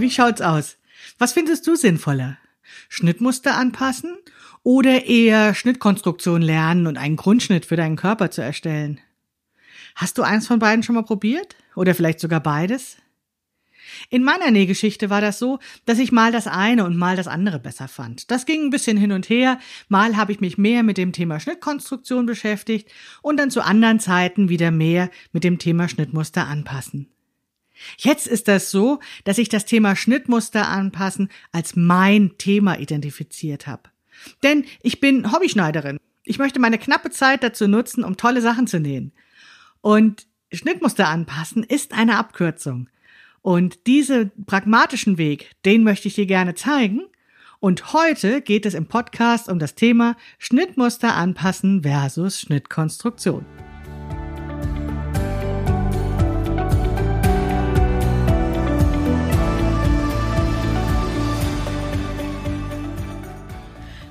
wie schaut's aus? Was findest du sinnvoller? Schnittmuster anpassen oder eher Schnittkonstruktion lernen und einen Grundschnitt für deinen Körper zu erstellen? Hast du eins von beiden schon mal probiert? Oder vielleicht sogar beides? In meiner Nähgeschichte war das so, dass ich mal das eine und mal das andere besser fand. Das ging ein bisschen hin und her. Mal habe ich mich mehr mit dem Thema Schnittkonstruktion beschäftigt und dann zu anderen Zeiten wieder mehr mit dem Thema Schnittmuster anpassen. Jetzt ist das so, dass ich das Thema Schnittmuster anpassen als mein Thema identifiziert habe. Denn ich bin Hobbyschneiderin. Ich möchte meine knappe Zeit dazu nutzen, um tolle Sachen zu nähen. Und Schnittmuster anpassen ist eine Abkürzung. Und diesen pragmatischen Weg, den möchte ich dir gerne zeigen. Und heute geht es im Podcast um das Thema Schnittmuster anpassen versus Schnittkonstruktion.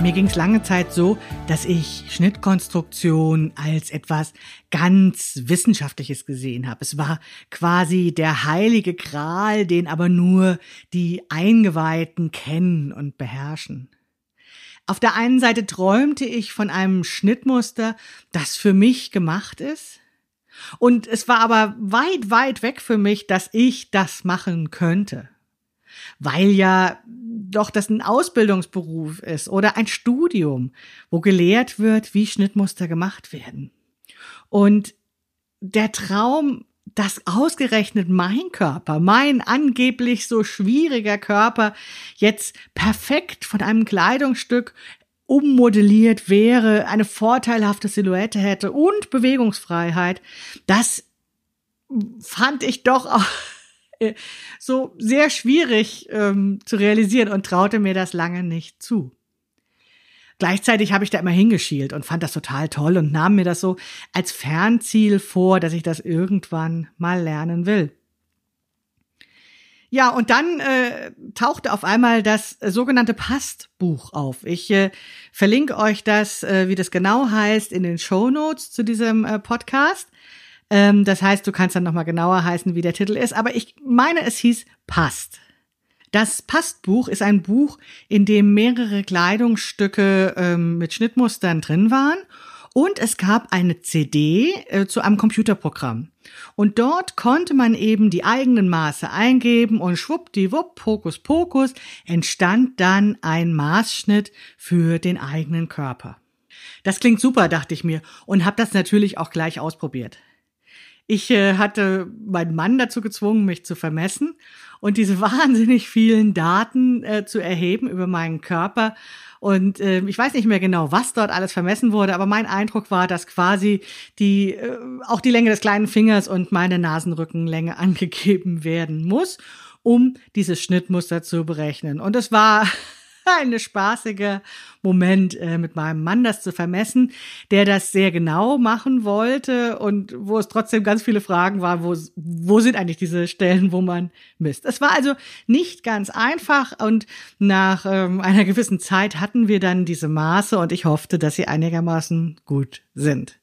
Mir ging es lange Zeit so, dass ich Schnittkonstruktion als etwas ganz Wissenschaftliches gesehen habe. Es war quasi der heilige Gral, den aber nur die Eingeweihten kennen und beherrschen. Auf der einen Seite träumte ich von einem Schnittmuster, das für mich gemacht ist. Und es war aber weit, weit weg für mich, dass ich das machen könnte weil ja doch das ein Ausbildungsberuf ist oder ein Studium, wo gelehrt wird, wie Schnittmuster gemacht werden. Und der Traum, dass ausgerechnet mein Körper, mein angeblich so schwieriger Körper jetzt perfekt von einem Kleidungsstück ummodelliert wäre, eine vorteilhafte Silhouette hätte und Bewegungsfreiheit, das fand ich doch auch so sehr schwierig ähm, zu realisieren und traute mir das lange nicht zu. Gleichzeitig habe ich da immer hingeschielt und fand das total toll und nahm mir das so als Fernziel vor, dass ich das irgendwann mal lernen will. Ja, und dann äh, tauchte auf einmal das sogenannte Pastbuch auf. Ich äh, verlinke euch das, äh, wie das genau heißt, in den Show Notes zu diesem äh, Podcast. Ähm, das heißt, du kannst dann nochmal genauer heißen, wie der Titel ist. Aber ich meine, es hieß Past. Das Pastbuch ist ein Buch, in dem mehrere Kleidungsstücke ähm, mit Schnittmustern drin waren. Und es gab eine CD äh, zu einem Computerprogramm. Und dort konnte man eben die eigenen Maße eingeben und schwuppdiwupp, Hokus Pokus, entstand dann ein Maßschnitt für den eigenen Körper. Das klingt super, dachte ich mir, und habe das natürlich auch gleich ausprobiert. Ich äh, hatte meinen Mann dazu gezwungen, mich zu vermessen und diese wahnsinnig vielen Daten äh, zu erheben über meinen Körper. Und äh, ich weiß nicht mehr genau, was dort alles vermessen wurde, aber mein Eindruck war, dass quasi die äh, auch die Länge des kleinen Fingers und meine Nasenrückenlänge angegeben werden muss, um dieses Schnittmuster zu berechnen. Und es war eine spaßige Moment äh, mit meinem Mann, das zu vermessen, der das sehr genau machen wollte und wo es trotzdem ganz viele Fragen waren, wo, wo sind eigentlich diese Stellen, wo man misst. Es war also nicht ganz einfach und nach ähm, einer gewissen Zeit hatten wir dann diese Maße und ich hoffte, dass sie einigermaßen gut sind.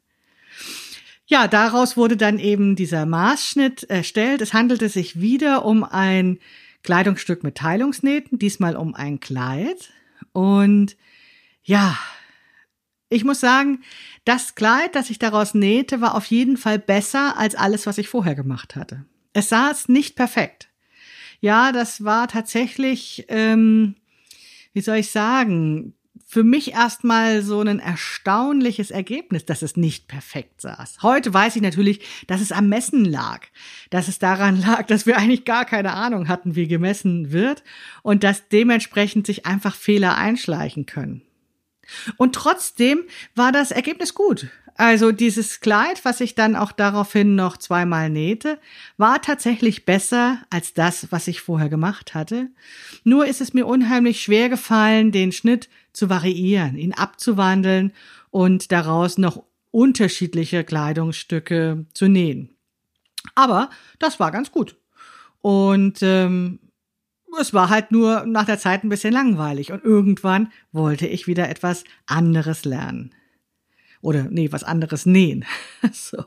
Ja, daraus wurde dann eben dieser Maßschnitt erstellt. Es handelte sich wieder um ein Kleidungsstück mit Teilungsnähten, diesmal um ein Kleid. Und ja, ich muss sagen, das Kleid, das ich daraus nähte, war auf jeden Fall besser als alles, was ich vorher gemacht hatte. Es saß nicht perfekt. Ja, das war tatsächlich, ähm, wie soll ich sagen, für mich erstmal so ein erstaunliches Ergebnis, dass es nicht perfekt saß. Heute weiß ich natürlich, dass es am Messen lag, dass es daran lag, dass wir eigentlich gar keine Ahnung hatten, wie gemessen wird und dass dementsprechend sich einfach Fehler einschleichen können. Und trotzdem war das Ergebnis gut. Also dieses Kleid, was ich dann auch daraufhin noch zweimal nähte, war tatsächlich besser als das, was ich vorher gemacht hatte. Nur ist es mir unheimlich schwer gefallen, den Schnitt zu variieren, ihn abzuwandeln und daraus noch unterschiedliche Kleidungsstücke zu nähen. Aber das war ganz gut. Und ähm, es war halt nur nach der Zeit ein bisschen langweilig. Und irgendwann wollte ich wieder etwas anderes lernen. Oder nee, was anderes nähen. so.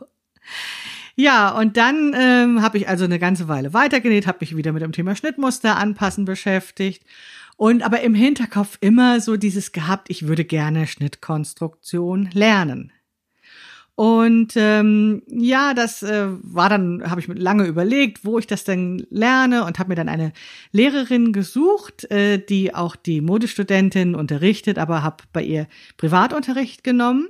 Ja, und dann ähm, habe ich also eine ganze Weile weitergenäht, habe mich wieder mit dem Thema Schnittmuster anpassen beschäftigt und aber im Hinterkopf immer so dieses gehabt, ich würde gerne Schnittkonstruktion lernen. Und ähm, ja, das äh, war dann, habe ich lange überlegt, wo ich das denn lerne und habe mir dann eine Lehrerin gesucht, äh, die auch die Modestudentin unterrichtet, aber habe bei ihr Privatunterricht genommen.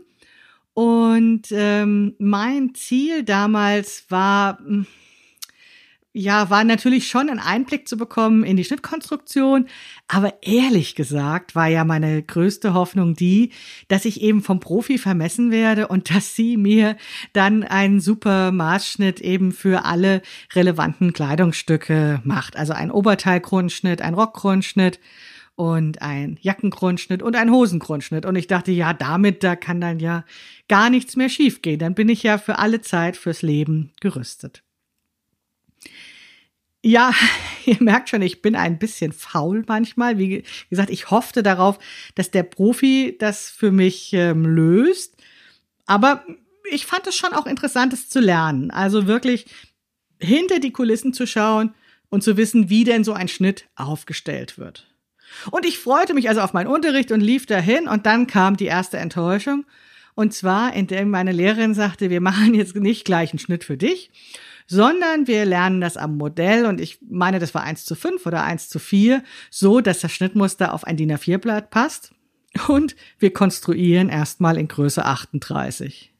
Und ähm, mein Ziel damals war, hm, ja, war natürlich schon einen Einblick zu bekommen in die Schnittkonstruktion. Aber ehrlich gesagt war ja meine größte Hoffnung die, dass ich eben vom Profi vermessen werde und dass sie mir dann einen super Maßschnitt eben für alle relevanten Kleidungsstücke macht. Also ein Oberteilgrundschnitt, ein Rockgrundschnitt und ein Jackengrundschnitt und ein Hosengrundschnitt. Und ich dachte, ja, damit, da kann dann ja gar nichts mehr schiefgehen. Dann bin ich ja für alle Zeit fürs Leben gerüstet. Ja, ihr merkt schon, ich bin ein bisschen faul manchmal. Wie gesagt, ich hoffte darauf, dass der Profi das für mich ähm, löst. Aber ich fand es schon auch interessant, es zu lernen. Also wirklich hinter die Kulissen zu schauen und zu wissen, wie denn so ein Schnitt aufgestellt wird. Und ich freute mich also auf meinen Unterricht und lief dahin und dann kam die erste Enttäuschung. Und zwar, indem meine Lehrerin sagte, wir machen jetzt nicht gleich einen Schnitt für dich, sondern wir lernen das am Modell und ich meine, das war eins zu fünf oder eins zu vier, so dass das Schnittmuster auf ein DIN A4-Blatt passt und wir konstruieren erstmal in Größe 38.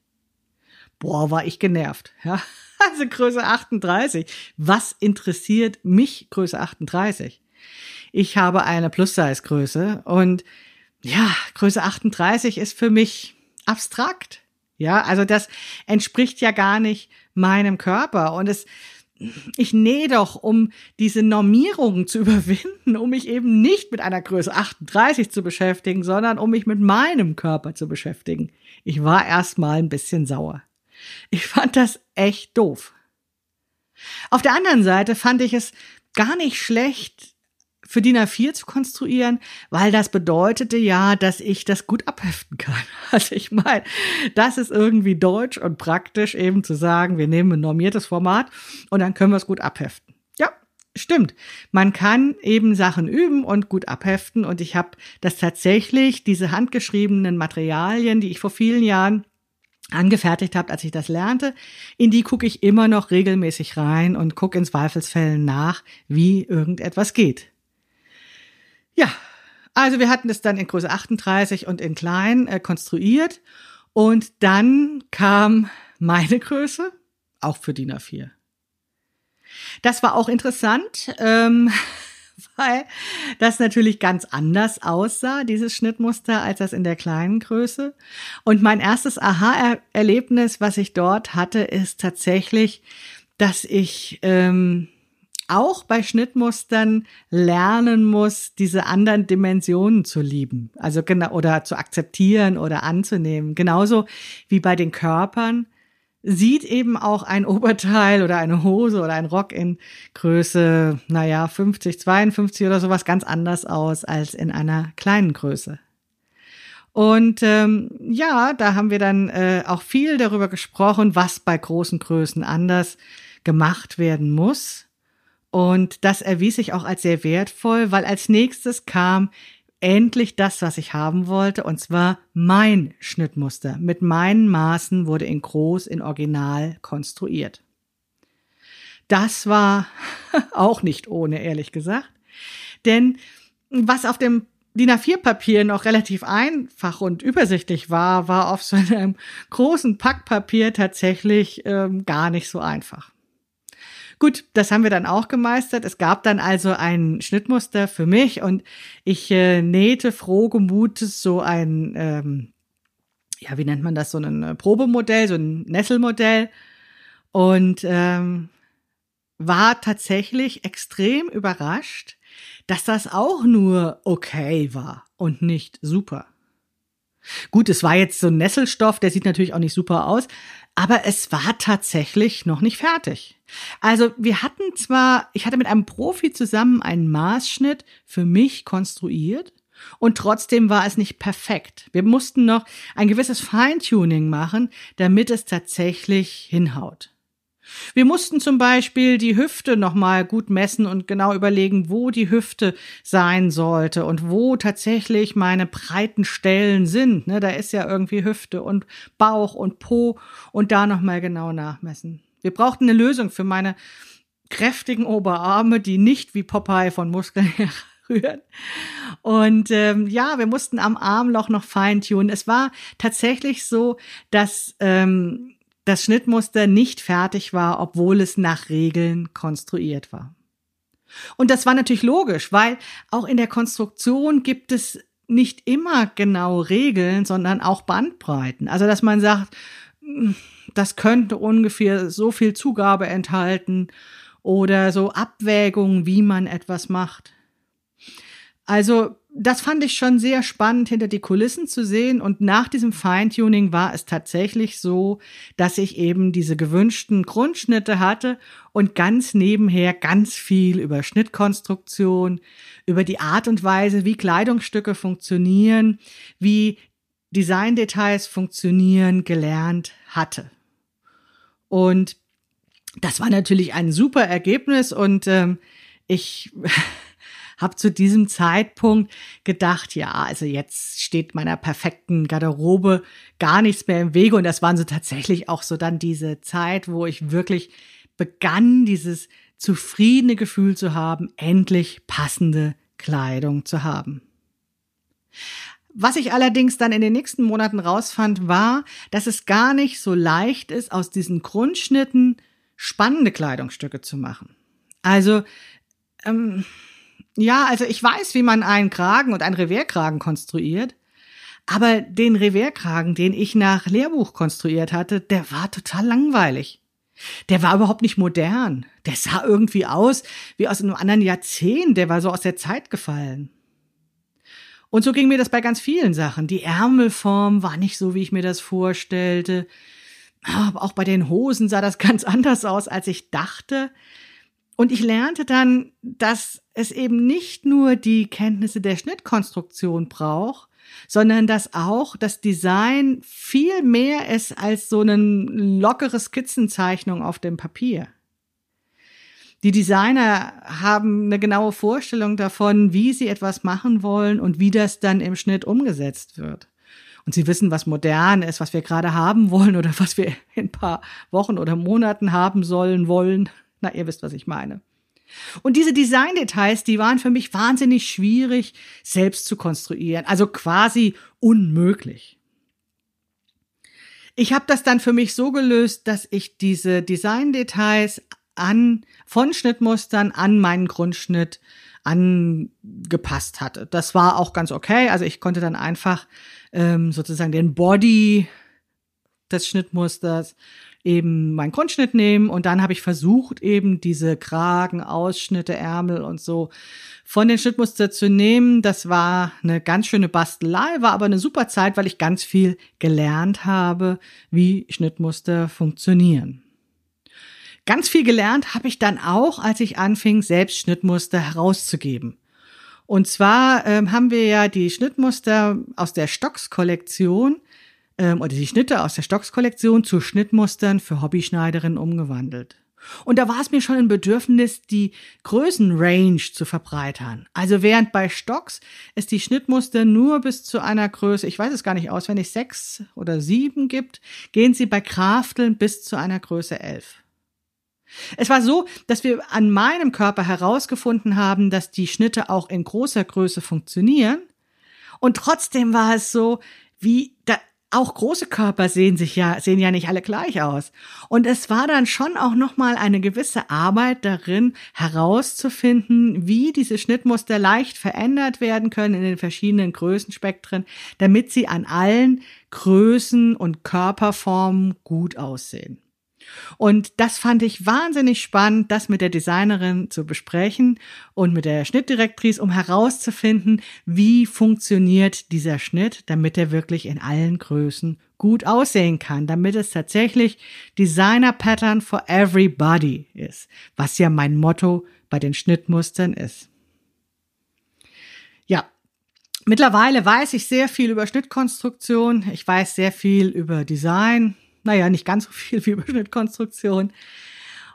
Boah, war ich genervt, ja. Also Größe 38. Was interessiert mich Größe 38? Ich habe eine Plus-Size-Größe und ja, Größe 38 ist für mich abstrakt. Ja, also das entspricht ja gar nicht meinem Körper und es ich nähe doch, um diese Normierungen zu überwinden, um mich eben nicht mit einer Größe 38 zu beschäftigen, sondern um mich mit meinem Körper zu beschäftigen. Ich war erstmal ein bisschen sauer. Ich fand das echt doof. Auf der anderen Seite fand ich es gar nicht schlecht, für DIN A4 zu konstruieren, weil das bedeutete ja, dass ich das gut abheften kann. Also ich meine, das ist irgendwie deutsch und praktisch eben zu sagen, wir nehmen ein normiertes Format und dann können wir es gut abheften. Ja, stimmt. Man kann eben Sachen üben und gut abheften und ich habe das tatsächlich, diese handgeschriebenen Materialien, die ich vor vielen Jahren angefertigt habe, als ich das lernte, in die gucke ich immer noch regelmäßig rein und gucke in Zweifelsfällen nach, wie irgendetwas geht. Ja, also wir hatten es dann in Größe 38 und in klein äh, konstruiert und dann kam meine Größe, auch für DIN A4. Das war auch interessant, ähm, weil das natürlich ganz anders aussah, dieses Schnittmuster, als das in der kleinen Größe. Und mein erstes Aha-Erlebnis, was ich dort hatte, ist tatsächlich, dass ich ähm, auch bei Schnittmustern lernen muss, diese anderen Dimensionen zu lieben, also genau oder zu akzeptieren oder anzunehmen. Genauso wie bei den Körpern sieht eben auch ein Oberteil oder eine Hose oder ein Rock in Größe, naja, 50, 52 oder sowas ganz anders aus als in einer kleinen Größe. Und ähm, ja, da haben wir dann äh, auch viel darüber gesprochen, was bei großen Größen anders gemacht werden muss. Und das erwies sich auch als sehr wertvoll, weil als nächstes kam endlich das, was ich haben wollte, und zwar mein Schnittmuster. Mit meinen Maßen wurde in groß, in Original konstruiert. Das war auch nicht ohne, ehrlich gesagt. Denn was auf dem DIN A4-Papier noch relativ einfach und übersichtlich war, war auf so einem großen Packpapier tatsächlich ähm, gar nicht so einfach. Gut, das haben wir dann auch gemeistert. Es gab dann also ein Schnittmuster für mich und ich äh, nähte frohgemutes so ein ähm, ja, wie nennt man das, so ein äh, Probemodell, so ein Nesselmodell. Und ähm, war tatsächlich extrem überrascht, dass das auch nur okay war und nicht super. Gut, es war jetzt so ein Nesselstoff, der sieht natürlich auch nicht super aus, aber es war tatsächlich noch nicht fertig. Also wir hatten zwar, ich hatte mit einem Profi zusammen einen Maßschnitt für mich konstruiert und trotzdem war es nicht perfekt. Wir mussten noch ein gewisses Feintuning machen, damit es tatsächlich hinhaut. Wir mussten zum Beispiel die Hüfte nochmal gut messen und genau überlegen, wo die Hüfte sein sollte und wo tatsächlich meine breiten Stellen sind. Ne, da ist ja irgendwie Hüfte und Bauch und Po und da nochmal genau nachmessen. Wir brauchten eine Lösung für meine kräftigen Oberarme, die nicht wie Popeye von Muskeln herrühren. Und ähm, ja, wir mussten am Armloch noch feintunen. Es war tatsächlich so, dass ähm, das Schnittmuster nicht fertig war, obwohl es nach Regeln konstruiert war. Und das war natürlich logisch, weil auch in der Konstruktion gibt es nicht immer genau Regeln, sondern auch Bandbreiten. Also, dass man sagt, hm, das könnte ungefähr so viel Zugabe enthalten oder so Abwägungen, wie man etwas macht. Also das fand ich schon sehr spannend, hinter die Kulissen zu sehen. Und nach diesem Feintuning war es tatsächlich so, dass ich eben diese gewünschten Grundschnitte hatte und ganz nebenher ganz viel über Schnittkonstruktion, über die Art und Weise, wie Kleidungsstücke funktionieren, wie Designdetails funktionieren, gelernt hatte. Und das war natürlich ein super Ergebnis und ähm, ich habe zu diesem Zeitpunkt gedacht, ja, also jetzt steht meiner perfekten Garderobe gar nichts mehr im Wege. Und das waren so tatsächlich auch so dann diese Zeit, wo ich wirklich begann, dieses zufriedene Gefühl zu haben, endlich passende Kleidung zu haben. Was ich allerdings dann in den nächsten Monaten rausfand, war, dass es gar nicht so leicht ist, aus diesen Grundschnitten spannende Kleidungsstücke zu machen. Also ähm, ja, also ich weiß, wie man einen Kragen und einen Revierkragen konstruiert. Aber den Revierkragen, den ich nach Lehrbuch konstruiert hatte, der war total langweilig. Der war überhaupt nicht modern. Der sah irgendwie aus wie aus einem anderen Jahrzehnt. Der war so aus der Zeit gefallen. Und so ging mir das bei ganz vielen Sachen. Die Ärmelform war nicht so, wie ich mir das vorstellte. Aber auch bei den Hosen sah das ganz anders aus, als ich dachte. Und ich lernte dann, dass es eben nicht nur die Kenntnisse der Schnittkonstruktion braucht, sondern dass auch das Design viel mehr ist als so eine lockere Skizzenzeichnung auf dem Papier. Die Designer haben eine genaue Vorstellung davon, wie sie etwas machen wollen und wie das dann im Schnitt umgesetzt wird. Und sie wissen, was modern ist, was wir gerade haben wollen oder was wir in ein paar Wochen oder Monaten haben sollen wollen. Na, ihr wisst, was ich meine. Und diese Designdetails, die waren für mich wahnsinnig schwierig selbst zu konstruieren, also quasi unmöglich. Ich habe das dann für mich so gelöst, dass ich diese Designdetails an von Schnittmustern an meinen Grundschnitt angepasst hatte. Das war auch ganz okay. Also ich konnte dann einfach ähm, sozusagen den Body des Schnittmusters eben meinen Grundschnitt nehmen und dann habe ich versucht, eben diese Kragen, Ausschnitte, Ärmel und so von den Schnittmuster zu nehmen. Das war eine ganz schöne Bastelei, war aber eine super Zeit, weil ich ganz viel gelernt habe, wie Schnittmuster funktionieren. Ganz viel gelernt habe ich dann auch, als ich anfing, selbst Schnittmuster herauszugeben. Und zwar ähm, haben wir ja die Schnittmuster aus der Stocks-Kollektion ähm, oder die Schnitte aus der Stocks-Kollektion zu Schnittmustern für Hobbyschneiderinnen umgewandelt. Und da war es mir schon ein Bedürfnis, die Größenrange zu verbreitern. Also während bei Stocks es die Schnittmuster nur bis zu einer Größe, ich weiß es gar nicht auswendig, sechs oder sieben gibt, gehen sie bei Krafteln bis zu einer Größe elf. Es war so, dass wir an meinem Körper herausgefunden haben, dass die Schnitte auch in großer Größe funktionieren. Und trotzdem war es so, wie da, auch große Körper sehen sich ja, sehen ja nicht alle gleich aus. Und es war dann schon auch nochmal eine gewisse Arbeit darin, herauszufinden, wie diese Schnittmuster leicht verändert werden können in den verschiedenen Größenspektren, damit sie an allen Größen und Körperformen gut aussehen. Und das fand ich wahnsinnig spannend, das mit der Designerin zu besprechen und mit der Schnittdirektrice, um herauszufinden, wie funktioniert dieser Schnitt, damit er wirklich in allen Größen gut aussehen kann, damit es tatsächlich Designer Pattern for Everybody ist, was ja mein Motto bei den Schnittmustern ist. Ja, mittlerweile weiß ich sehr viel über Schnittkonstruktion, ich weiß sehr viel über Design, naja, nicht ganz so viel wie Überschnittkonstruktion.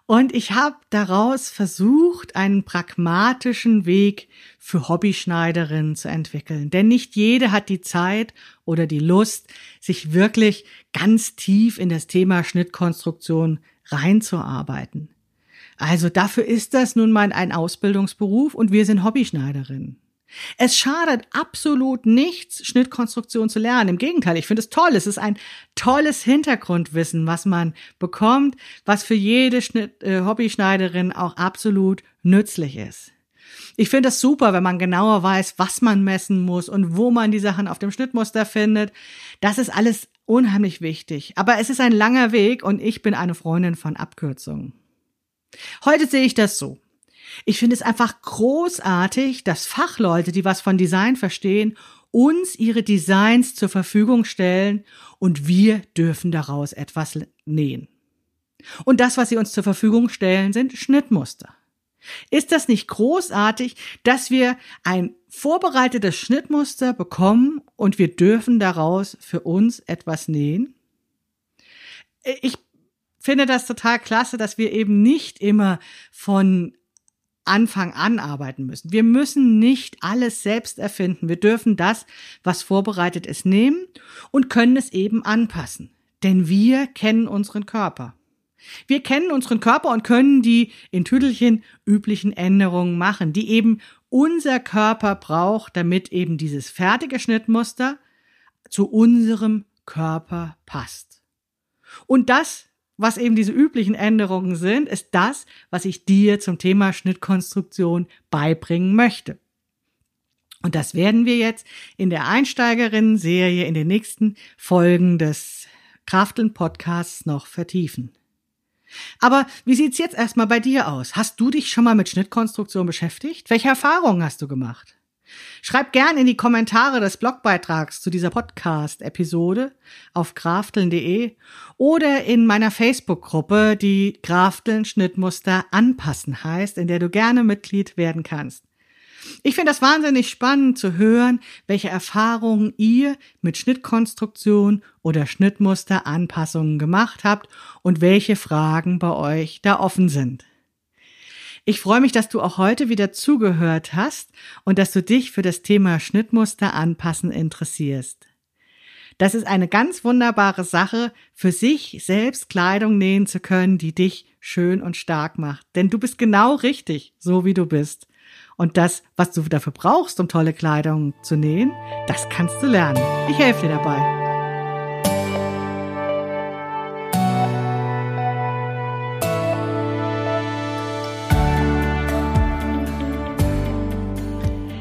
Und ich habe daraus versucht, einen pragmatischen Weg für Hobbyschneiderinnen zu entwickeln. Denn nicht jede hat die Zeit oder die Lust, sich wirklich ganz tief in das Thema Schnittkonstruktion reinzuarbeiten. Also dafür ist das nun mal ein Ausbildungsberuf und wir sind Hobbyschneiderinnen. Es schadet absolut nichts, Schnittkonstruktion zu lernen. Im Gegenteil, ich finde es toll. Es ist ein tolles Hintergrundwissen, was man bekommt, was für jede Schnitt, äh, Hobbyschneiderin auch absolut nützlich ist. Ich finde es super, wenn man genauer weiß, was man messen muss und wo man die Sachen auf dem Schnittmuster findet. Das ist alles unheimlich wichtig. Aber es ist ein langer Weg und ich bin eine Freundin von Abkürzungen. Heute sehe ich das so. Ich finde es einfach großartig, dass Fachleute, die was von Design verstehen, uns ihre Designs zur Verfügung stellen und wir dürfen daraus etwas nähen. Und das, was sie uns zur Verfügung stellen, sind Schnittmuster. Ist das nicht großartig, dass wir ein vorbereitetes Schnittmuster bekommen und wir dürfen daraus für uns etwas nähen? Ich finde das total klasse, dass wir eben nicht immer von Anfang an arbeiten müssen. Wir müssen nicht alles selbst erfinden. Wir dürfen das, was vorbereitet ist, nehmen und können es eben anpassen. Denn wir kennen unseren Körper. Wir kennen unseren Körper und können die in Tüdelchen üblichen Änderungen machen, die eben unser Körper braucht, damit eben dieses fertige Schnittmuster zu unserem Körper passt. Und das was eben diese üblichen Änderungen sind, ist das, was ich dir zum Thema Schnittkonstruktion beibringen möchte. Und das werden wir jetzt in der Einsteigerinnen-Serie in den nächsten Folgen des Krafteln Podcasts noch vertiefen. Aber wie sieht's jetzt erstmal bei dir aus? Hast du dich schon mal mit Schnittkonstruktion beschäftigt? Welche Erfahrungen hast du gemacht? Schreib gern in die Kommentare des Blogbeitrags zu dieser Podcast-Episode auf grafteln.de oder in meiner Facebook-Gruppe, die Grafteln Schnittmuster anpassen heißt, in der du gerne Mitglied werden kannst. Ich finde das wahnsinnig spannend zu hören, welche Erfahrungen ihr mit Schnittkonstruktion oder Schnittmusteranpassungen gemacht habt und welche Fragen bei euch da offen sind. Ich freue mich, dass du auch heute wieder zugehört hast und dass du dich für das Thema Schnittmuster anpassen interessierst. Das ist eine ganz wunderbare Sache, für sich selbst Kleidung nähen zu können, die dich schön und stark macht. Denn du bist genau richtig, so wie du bist. Und das, was du dafür brauchst, um tolle Kleidung zu nähen, das kannst du lernen. Ich helfe dir dabei.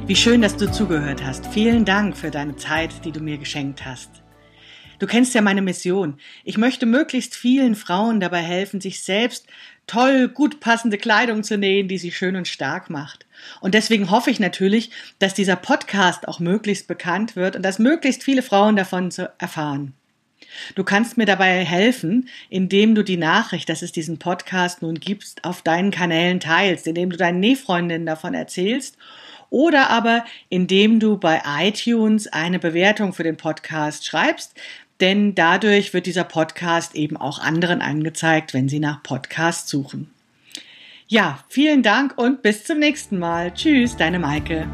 Wie schön, dass du zugehört hast. Vielen Dank für deine Zeit, die du mir geschenkt hast. Du kennst ja meine Mission. Ich möchte möglichst vielen Frauen dabei helfen, sich selbst toll, gut passende Kleidung zu nähen, die sie schön und stark macht. Und deswegen hoffe ich natürlich, dass dieser Podcast auch möglichst bekannt wird und dass möglichst viele Frauen davon erfahren. Du kannst mir dabei helfen, indem du die Nachricht, dass es diesen Podcast nun gibt, auf deinen Kanälen teilst, indem du deinen Nähfreundinnen davon erzählst oder aber indem du bei iTunes eine Bewertung für den Podcast schreibst, denn dadurch wird dieser Podcast eben auch anderen angezeigt, wenn sie nach Podcast suchen. Ja, vielen Dank und bis zum nächsten Mal. Tschüss, deine Maike.